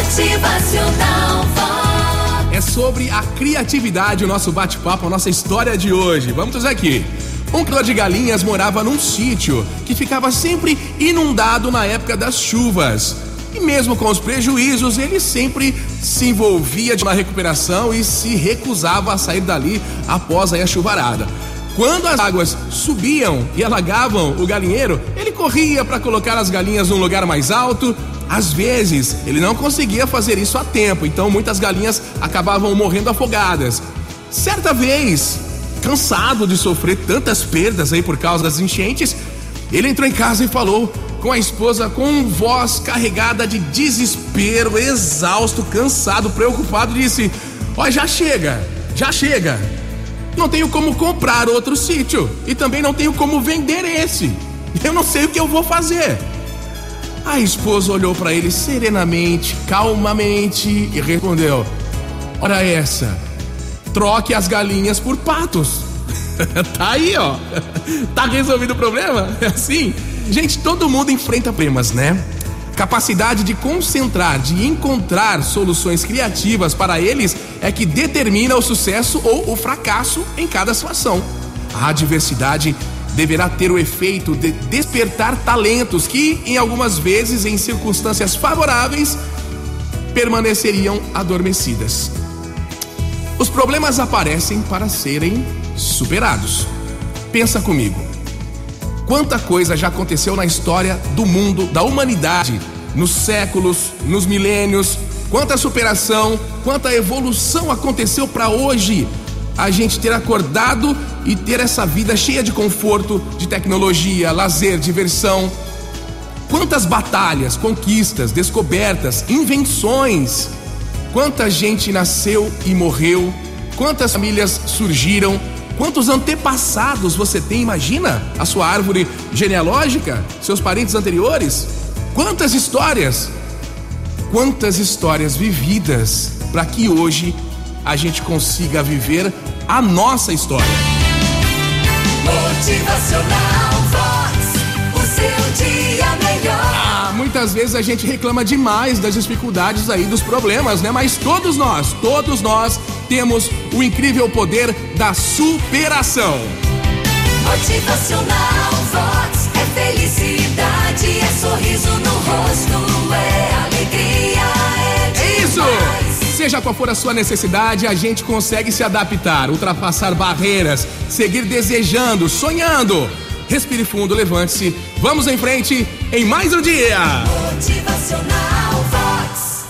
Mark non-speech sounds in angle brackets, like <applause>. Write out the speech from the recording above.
Motivacional Vox. É sobre a criatividade o nosso bate-papo, a nossa história de hoje. Vamos aqui. Um criador de galinhas morava num sítio que ficava sempre inundado na época das chuvas. E mesmo com os prejuízos, ele sempre se envolvia na recuperação e se recusava a sair dali após a chuvarada. Quando as águas subiam e alagavam o galinheiro, ele corria para colocar as galinhas num lugar mais alto. Às vezes, ele não conseguia fazer isso a tempo, então muitas galinhas acabavam morrendo afogadas. Certa vez, cansado de sofrer tantas perdas aí por causa das enchentes, ele entrou em casa e falou com a esposa com voz carregada de desespero, exausto, cansado, preocupado, disse: Ó, já chega, já chega. Não tenho como comprar outro sítio e também não tenho como vender esse. Eu não sei o que eu vou fazer. A esposa olhou para ele serenamente, calmamente e respondeu: Ora essa, troque as galinhas por patos. <laughs> tá aí, ó. <laughs> Tá resolvido o problema? <laughs> É assim? Gente, todo mundo enfrenta problemas, né? Capacidade de concentrar, de encontrar soluções criativas para eles é que determina o sucesso ou o fracasso em cada situação. A adversidade deverá ter o efeito de despertar talentos que, em algumas vezes, em circunstâncias favoráveis, permaneceriam adormecidas. Os problemas aparecem para serem superados. Pensa comigo. Quanta coisa já aconteceu na história do mundo, da humanidade, nos séculos, nos milênios, quanta superação, quanta evolução aconteceu para hoje a gente ter acordado e ter essa vida cheia de conforto, de tecnologia, lazer, diversão. Quantas batalhas, conquistas, descobertas, invenções. Quanta gente nasceu e morreu, quantas famílias surgiram, quantos antepassados você tem, imagina a sua árvore genealógica, seus parentes anteriores. Quantas histórias, quantas histórias vividas para que hoje a gente consiga viver a nossa história. Motivacional Vox. O seu dia melhor. Ah, muitas vezes a gente reclama demais das dificuldades aí, dos problemas, né? Mas todos nós, todos nós temos o incrível poder da superação. Motivacional Vox. É felicidade, é sorriso no rosto, Seja qual for a sua necessidade, a gente consegue se adaptar, ultrapassar barreiras, seguir desejando, sonhando. Respire fundo, levante-se. Vamos em frente em mais um dia. Motivacional